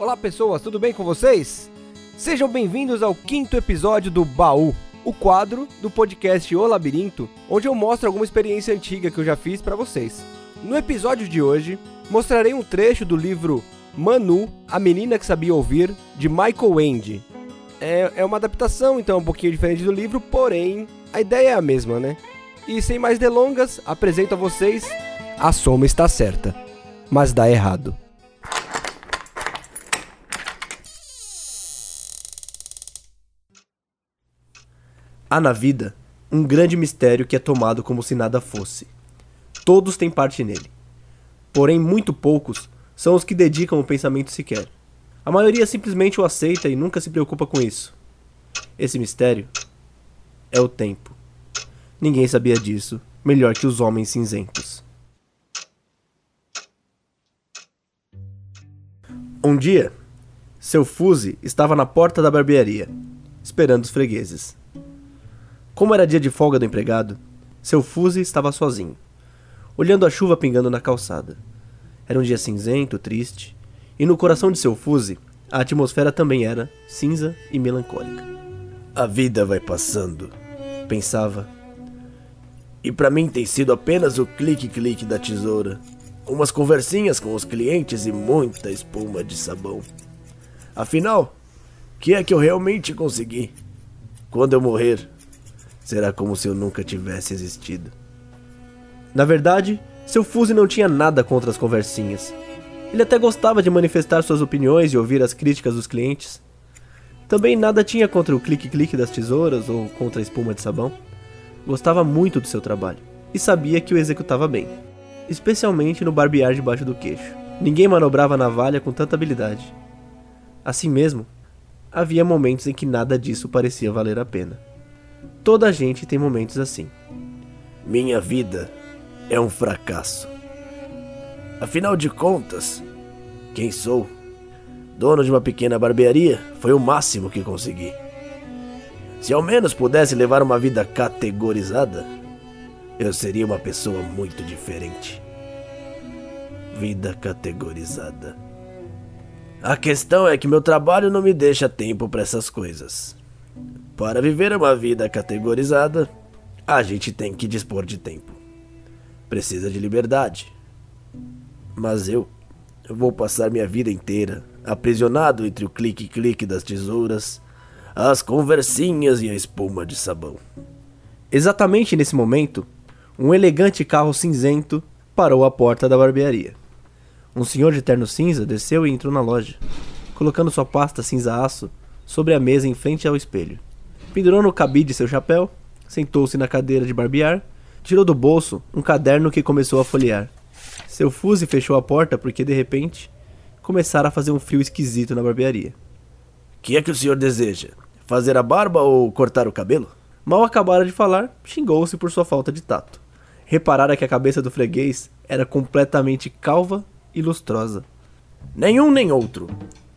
Olá pessoas, tudo bem com vocês? Sejam bem-vindos ao quinto episódio do Baú, o quadro do podcast O Labirinto, onde eu mostro alguma experiência antiga que eu já fiz para vocês. No episódio de hoje, mostrarei um trecho do livro Manu, a menina que sabia ouvir, de Michael Ende. É, é uma adaptação, então, um pouquinho diferente do livro, porém, a ideia é a mesma, né? E sem mais delongas, apresento a vocês A Soma Está Certa, mas dá errado. Há na vida um grande mistério que é tomado como se nada fosse. Todos têm parte nele. Porém, muito poucos são os que dedicam o pensamento sequer. A maioria simplesmente o aceita e nunca se preocupa com isso. Esse mistério é o tempo. Ninguém sabia disso melhor que os homens cinzentos. Um dia, seu Fuse estava na porta da barbearia, esperando os fregueses. Como era dia de folga do empregado, seu Fuse estava sozinho, olhando a chuva pingando na calçada. Era um dia cinzento, triste, e no coração de seu Fuse, a atmosfera também era cinza e melancólica. A vida vai passando, pensava. E para mim tem sido apenas o clique-clique da tesoura, umas conversinhas com os clientes e muita espuma de sabão. Afinal, que é que eu realmente consegui? Quando eu morrer, será como se eu nunca tivesse existido. Na verdade, seu Fuse não tinha nada contra as conversinhas. Ele até gostava de manifestar suas opiniões e ouvir as críticas dos clientes. Também nada tinha contra o clique-clique das tesouras ou contra a espuma de sabão. Gostava muito do seu trabalho e sabia que o executava bem, especialmente no barbear debaixo do queixo. Ninguém manobrava a navalha com tanta habilidade. Assim mesmo, havia momentos em que nada disso parecia valer a pena. Toda a gente tem momentos assim. Minha vida é um fracasso. Afinal de contas, quem sou? Dono de uma pequena barbearia foi o máximo que consegui. Se ao menos pudesse levar uma vida categorizada, eu seria uma pessoa muito diferente. Vida categorizada. A questão é que meu trabalho não me deixa tempo para essas coisas. Para viver uma vida categorizada, a gente tem que dispor de tempo. Precisa de liberdade. Mas eu, eu vou passar minha vida inteira aprisionado entre o clique-clique das tesouras, as conversinhas e a espuma de sabão. Exatamente nesse momento, um elegante carro cinzento parou à porta da barbearia. Um senhor de terno cinza desceu e entrou na loja, colocando sua pasta cinza-aço sobre a mesa em frente ao espelho. Pendurou no cabide seu chapéu, sentou-se na cadeira de barbear, tirou do bolso um caderno que começou a folhear. Seu Fuse fechou a porta porque, de repente, começara a fazer um frio esquisito na barbearia. Que é que o senhor deseja? Fazer a barba ou cortar o cabelo? Mal acabara de falar, xingou-se por sua falta de tato. Reparara que a cabeça do freguês era completamente calva e lustrosa. Nenhum nem outro,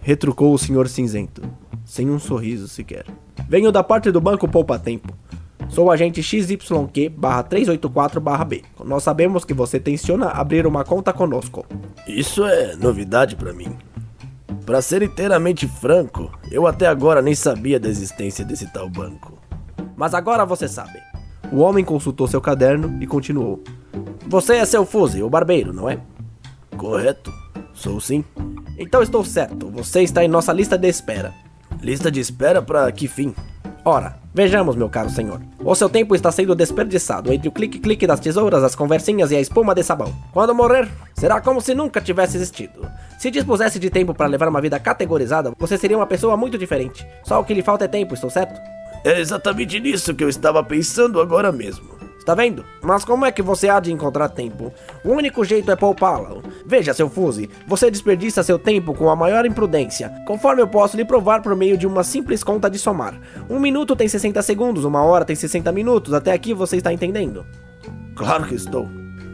retrucou o senhor cinzento, sem um sorriso sequer. Venho da parte do banco Poupa Tempo. Sou o agente XYQ barra 384 barra B. Nós sabemos que você tenciona abrir uma conta conosco. Isso é novidade para mim. Para ser inteiramente franco, eu até agora nem sabia da existência desse tal banco. Mas agora você sabe. O homem consultou seu caderno e continuou. Você é seu Fuse, o barbeiro, não é? Correto. Sou sim. Então estou certo. Você está em nossa lista de espera. Lista de espera para que fim? Ora, vejamos, meu caro senhor. O seu tempo está sendo desperdiçado entre o clique-clique das tesouras, as conversinhas e a espuma de sabão. Quando morrer, será como se nunca tivesse existido. Se dispusesse de tempo para levar uma vida categorizada, você seria uma pessoa muito diferente. Só o que lhe falta é tempo, estou certo? É exatamente nisso que eu estava pensando agora mesmo. Está vendo? Mas como é que você há de encontrar tempo? O único jeito é poupá-lo. Veja, seu Fuse, você desperdiça seu tempo com a maior imprudência, conforme eu posso lhe provar por meio de uma simples conta de somar. Um minuto tem 60 segundos, uma hora tem 60 minutos, até aqui você está entendendo? Claro que estou.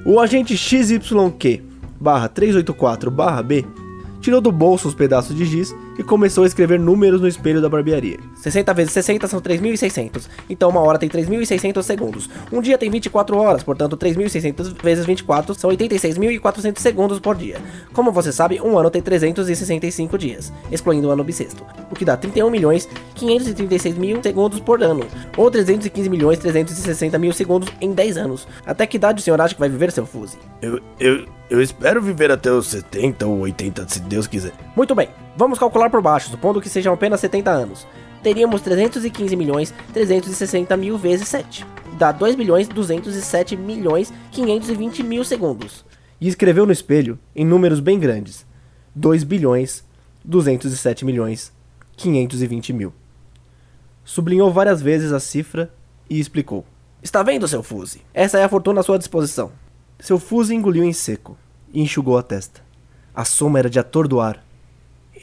O agente XYQ barra 384 barra B tirou do bolso os pedaços de giz e começou a escrever números no espelho da barbearia. 60 vezes 60 são 3.600. Então uma hora tem 3.600 segundos. Um dia tem 24 horas, portanto 3.600 vezes 24 são 86.400 segundos por dia. Como você sabe, um ano tem 365 dias, excluindo o ano bissexto, o que dá 31 milhões 536 mil segundos por ano, ou 315 milhões 360 mil segundos em 10 anos. Até que idade o senhor acha que vai viver, seu Fuse? Eu, eu, eu espero viver até os 70 ou 80, se Deus quiser. Muito bem, vamos calcular por baixo, supondo que sejam apenas 70 anos. Teríamos 315 milhões 360 mil vezes 7. Dá 2 bilhões 207 milhões 520 mil segundos. E escreveu no espelho, em números bem grandes, 2 bilhões 207 milhões 520 mil. Sublinhou várias vezes a cifra e explicou. Está vendo, seu Fuse? Essa é a fortuna à sua disposição. Seu Fuse engoliu em seco e enxugou a testa. A soma era de atordoar.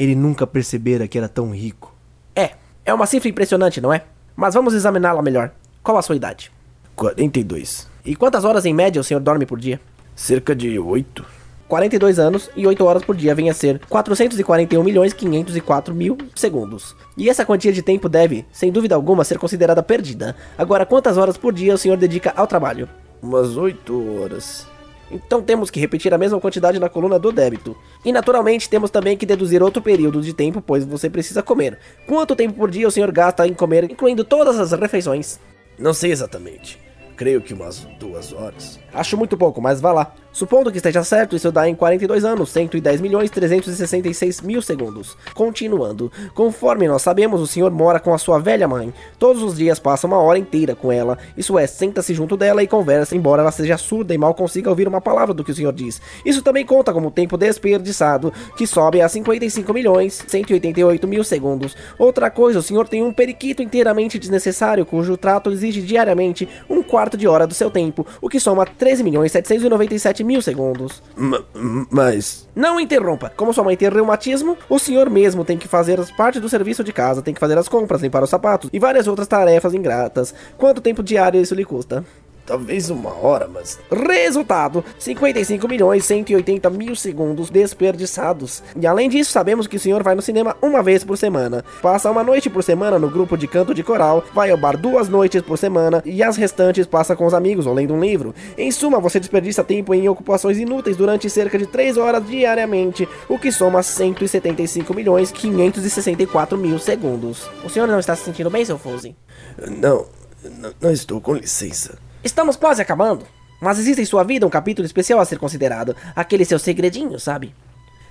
Ele nunca percebera que era tão rico. É, é uma cifra impressionante, não é? Mas vamos examiná-la melhor. Qual a sua idade? 42. E quantas horas em média o senhor dorme por dia? Cerca de 8. 42 anos e 8 horas por dia vem a ser 441 milhões 504 mil segundos. E essa quantia de tempo deve, sem dúvida alguma, ser considerada perdida. Agora, quantas horas por dia o senhor dedica ao trabalho? Umas 8 horas. Então temos que repetir a mesma quantidade na coluna do débito. E naturalmente temos também que deduzir outro período de tempo, pois você precisa comer. Quanto tempo por dia o senhor gasta em comer, incluindo todas as refeições? Não sei exatamente. Creio que umas duas horas. Acho muito pouco, mas vá lá. Supondo que esteja certo, isso dá em 42 anos 110 milhões 366 mil segundos. Continuando, conforme nós sabemos, o senhor mora com a sua velha mãe. Todos os dias passa uma hora inteira com ela. Isso é, senta-se junto dela e conversa, embora ela seja surda e mal consiga ouvir uma palavra do que o senhor diz. Isso também conta como tempo desperdiçado, que sobe a 55 milhões 188 mil segundos. Outra coisa, o senhor tem um periquito inteiramente desnecessário, cujo trato exige diariamente um quarto de hora do seu tempo, o que soma 13 milhões 797 mil segundos. Ma- mas. Não interrompa. Como sua mãe tem reumatismo, o senhor mesmo tem que fazer as partes do serviço de casa, tem que fazer as compras, limpar os sapatos e várias outras tarefas ingratas. Quanto tempo diário isso lhe custa? Talvez uma hora, mas. Resultado: 55 milhões 180 mil segundos desperdiçados. E além disso, sabemos que o senhor vai no cinema uma vez por semana, passa uma noite por semana no grupo de canto de coral, vai ao bar duas noites por semana e as restantes passa com os amigos ou lendo um livro. Em suma, você desperdiça tempo em ocupações inúteis durante cerca de 3 horas diariamente, o que soma 175 milhões 564 mil segundos. O senhor não está se sentindo bem, seu Fuse? Não, não, não estou, com licença. Estamos quase acabando. Mas existe em sua vida um capítulo especial a ser considerado. Aquele seu segredinho, sabe?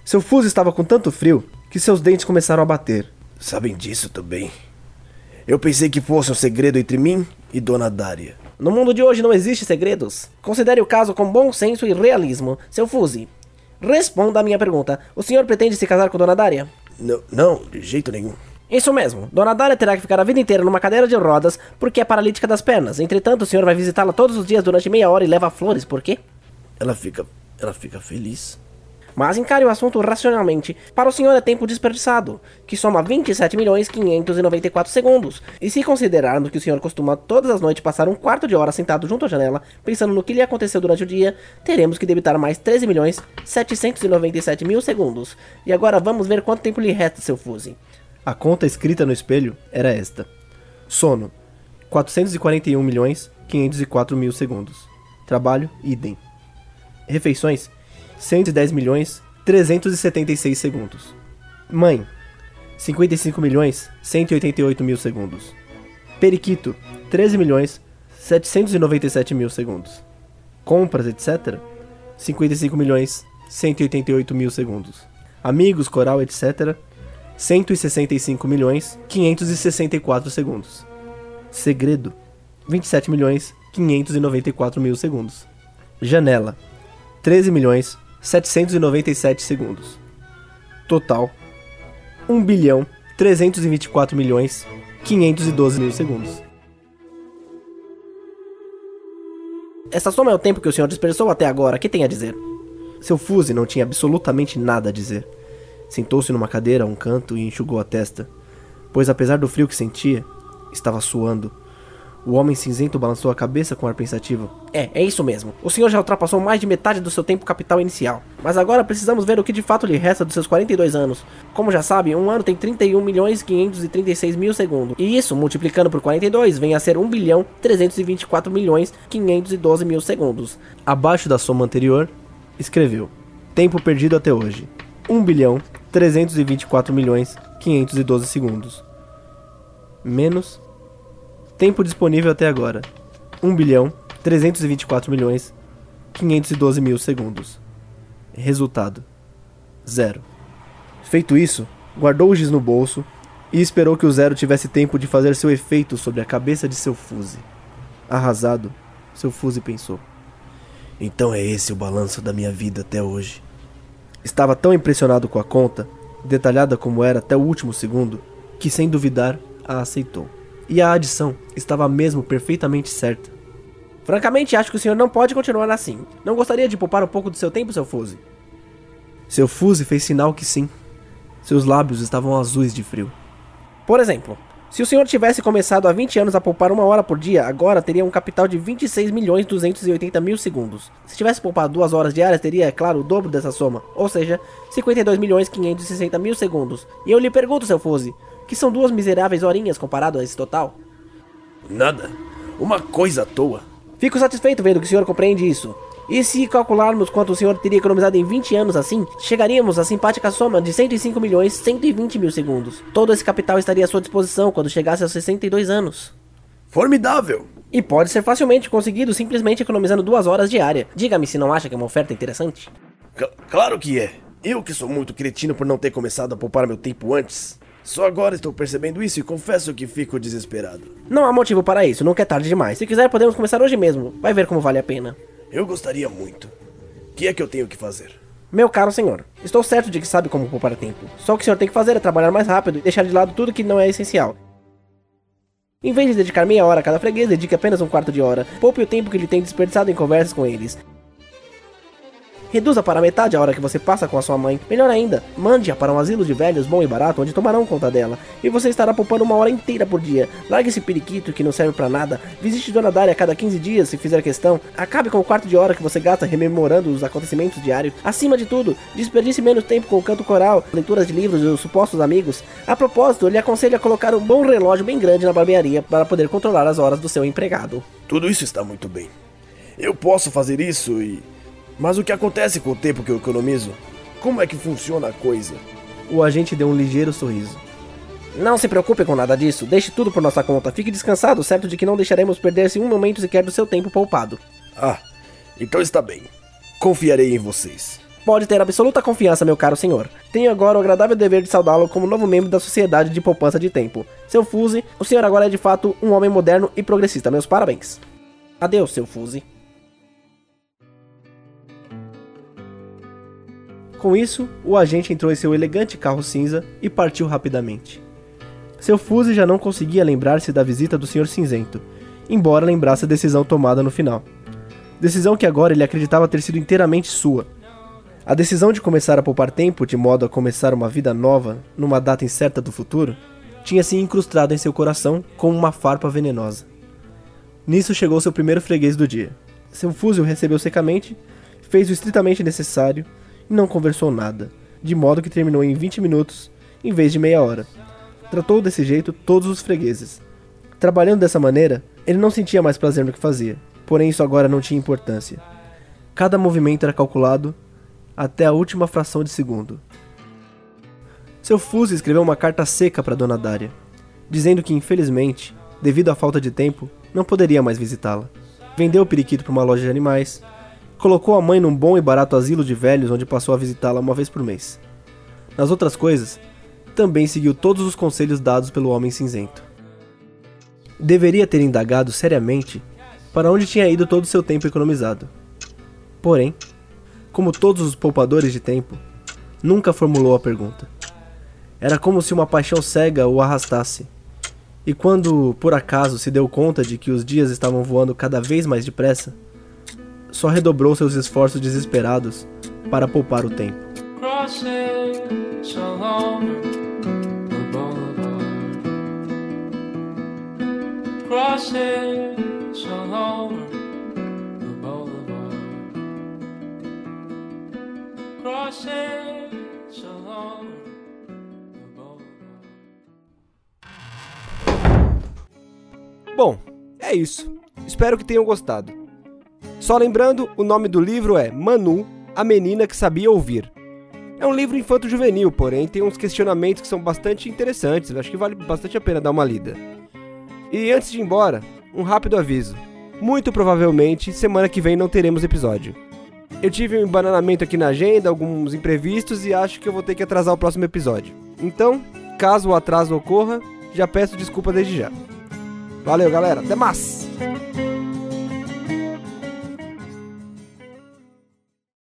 Seu Fuse estava com tanto frio que seus dentes começaram a bater. Sabem disso também. Eu pensei que fosse um segredo entre mim e Dona Dária. No mundo de hoje não existe segredos. Considere o caso com bom senso e realismo. Seu Fuse, responda a minha pergunta. O senhor pretende se casar com Dona Dária? Não, não, de jeito nenhum. Isso mesmo. Dona Dália terá que ficar a vida inteira numa cadeira de rodas porque é paralítica das pernas. Entretanto, o senhor vai visitá-la todos os dias durante meia hora e leva flores. Por quê? Ela fica. Ela fica feliz. Mas encare o assunto racionalmente. Para o senhor é tempo desperdiçado, que soma 27 milhões 594 segundos. E se considerarmos que o senhor costuma todas as noites passar um quarto de hora sentado junto à janela, pensando no que lhe aconteceu durante o dia, teremos que debitar mais 13 milhões 797 mil segundos. E agora vamos ver quanto tempo lhe resta, seu Fuse. A conta escrita no espelho era esta: sono 441 milhões 504 mil segundos. Trabalho idem. Refeições 110 milhões 376 segundos. Mãe 55 milhões 188 mil segundos. Periquito 13 milhões 797 mil segundos. Compras, etc. 55 milhões 188 mil segundos. Amigos, coral, etc. 165 milhões 564 segundos. Segredo 27 milhões 594 mil segundos. Janela 13 milhões 797 segundos. Total 1 bilhão 324 milhões 512 mil segundos. Essa soma é o tempo que o senhor desperdiçou até agora. O que tem a dizer? Seu Fuse não tinha absolutamente nada a dizer. Sentou-se numa cadeira a um canto e enxugou a testa, pois apesar do frio que sentia, estava suando. O homem cinzento balançou a cabeça com ar pensativo. É, é isso mesmo. O senhor já ultrapassou mais de metade do seu tempo capital inicial. Mas agora precisamos ver o que de fato lhe resta dos seus 42 anos. Como já sabe, um ano tem 31 milhões 536 mil segundos. E isso, multiplicando por 42, vem a ser 1 bilhão 324 milhões 512 mil segundos. Abaixo da soma anterior, escreveu: Tempo perdido até hoje: 1 bilhão 324 milhões 512 segundos. Menos Tempo disponível até agora: 1 bilhão 324 milhões 512 mil segundos. Resultado: zero. Feito isso, guardou o giz no bolso e esperou que o zero tivesse tempo de fazer seu efeito sobre a cabeça de seu fuse. Arrasado, seu fuse pensou. Então é esse o balanço da minha vida até hoje. Estava tão impressionado com a conta, detalhada como era até o último segundo, que sem duvidar a aceitou. E a adição estava mesmo perfeitamente certa. Francamente, acho que o senhor não pode continuar assim. Não gostaria de poupar um pouco do seu tempo, seu Fuse? Seu Fuse fez sinal que sim. Seus lábios estavam azuis de frio. Por exemplo, se o senhor tivesse começado há 20 anos a poupar uma hora por dia, agora teria um capital de 26 milhões 280 mil segundos. Se tivesse poupado duas horas diárias, teria, é claro, o dobro dessa soma, ou seja, 52 milhões 560 mil segundos. E eu lhe pergunto, seu Fuse, que são duas miseráveis horinhas comparado a esse total? Nada. Uma coisa à toa. Fico satisfeito vendo que o senhor compreende isso. E se calcularmos quanto o senhor teria economizado em 20 anos assim, chegaríamos à simpática soma de 105 milhões 120 mil segundos. Todo esse capital estaria à sua disposição quando chegasse aos 62 anos. Formidável! E pode ser facilmente conseguido simplesmente economizando duas horas diária. Diga-me se não acha que é uma oferta interessante. C claro que é. Eu que sou muito cretino por não ter começado a poupar meu tempo antes. Só agora estou percebendo isso e confesso que fico desesperado. Não há motivo para isso, nunca é tarde demais. Se quiser, podemos começar hoje mesmo. Vai ver como vale a pena. Eu gostaria muito. O que é que eu tenho que fazer? Meu caro senhor, estou certo de que sabe como poupar tempo. Só o que o senhor tem que fazer é trabalhar mais rápido e deixar de lado tudo que não é essencial. Em vez de dedicar meia hora a cada freguês, dedique apenas um quarto de hora. Poupe o tempo que ele tem desperdiçado em conversas com eles. Reduza para metade a hora que você passa com a sua mãe. Melhor ainda, mande-a para um asilo de velhos bom e barato onde tomarão conta dela. E você estará poupando uma hora inteira por dia. Largue esse periquito que não serve para nada. Visite Dona Dária a cada 15 dias se fizer questão. Acabe com o quarto de hora que você gasta rememorando os acontecimentos diários. Acima de tudo, desperdice menos tempo com o canto coral, leituras de livros e os supostos amigos. A propósito, eu lhe aconselho a colocar um bom relógio bem grande na barbearia para poder controlar as horas do seu empregado. Tudo isso está muito bem. Eu posso fazer isso e mas o que acontece com o tempo que eu economizo? Como é que funciona a coisa? O agente deu um ligeiro sorriso. Não se preocupe com nada disso, deixe tudo por nossa conta. Fique descansado, certo de que não deixaremos perder-se um momento sequer do seu tempo poupado. Ah, então está bem. Confiarei em vocês. Pode ter absoluta confiança, meu caro senhor. Tenho agora o agradável dever de saudá-lo como novo membro da Sociedade de Poupança de Tempo. Seu Fuse, o senhor agora é de fato um homem moderno e progressista. Meus parabéns. Adeus, seu Fuse. Com isso, o agente entrou em seu elegante carro cinza e partiu rapidamente. Seu Fuse já não conseguia lembrar-se da visita do Sr. Cinzento, embora lembrasse a decisão tomada no final. Decisão que agora ele acreditava ter sido inteiramente sua. A decisão de começar a poupar tempo de modo a começar uma vida nova numa data incerta do futuro tinha se incrustado em seu coração como uma farpa venenosa. Nisso chegou seu primeiro freguês do dia. Seu fuzil recebeu secamente, fez o estritamente necessário e não conversou nada, de modo que terminou em 20 minutos em vez de meia hora. Tratou desse jeito todos os fregueses. Trabalhando dessa maneira, ele não sentia mais prazer no que fazia, porém isso agora não tinha importância. Cada movimento era calculado até a última fração de segundo. Seu Fuse escreveu uma carta seca para Dona Dária, dizendo que infelizmente, devido à falta de tempo, não poderia mais visitá-la. Vendeu o periquito para uma loja de animais colocou a mãe num bom e barato asilo de velhos onde passou a visitá-la uma vez por mês. Nas outras coisas, também seguiu todos os conselhos dados pelo Homem Cinzento. Deveria ter indagado seriamente para onde tinha ido todo o seu tempo economizado. Porém, como todos os poupadores de tempo, nunca formulou a pergunta. Era como se uma paixão cega o arrastasse. E quando, por acaso, se deu conta de que os dias estavam voando cada vez mais depressa, só redobrou seus esforços desesperados para poupar o tempo. Bom, é isso. Espero que tenham gostado. Só lembrando, o nome do livro é Manu, a menina que sabia ouvir. É um livro infanto-juvenil, porém tem uns questionamentos que são bastante interessantes, acho que vale bastante a pena dar uma lida. E antes de ir embora, um rápido aviso. Muito provavelmente, semana que vem não teremos episódio. Eu tive um embananamento aqui na agenda, alguns imprevistos e acho que eu vou ter que atrasar o próximo episódio. Então, caso o atraso ocorra, já peço desculpa desde já. Valeu, galera. Até mais!